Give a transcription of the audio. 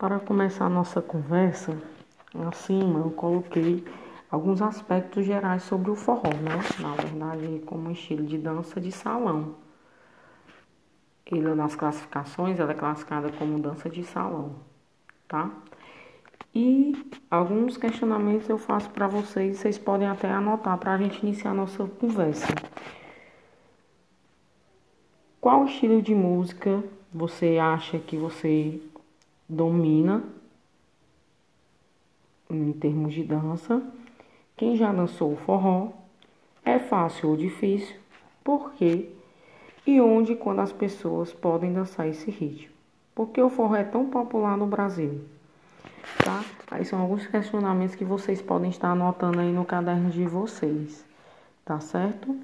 Para começar a nossa conversa, acima eu coloquei alguns aspectos gerais sobre o forró, né? Na verdade, como estilo de dança de salão. Ele nas classificações, ela é classificada como dança de salão, tá? E alguns questionamentos eu faço para vocês, vocês podem até anotar para a gente iniciar a nossa conversa. Qual estilo de música você acha que você domina em termos de dança. Quem já dançou o forró é fácil ou difícil, por quê? E onde quando as pessoas podem dançar esse ritmo? Por que o forró é tão popular no Brasil? Tá? Aí são alguns questionamentos que vocês podem estar anotando aí no caderno de vocês, tá certo?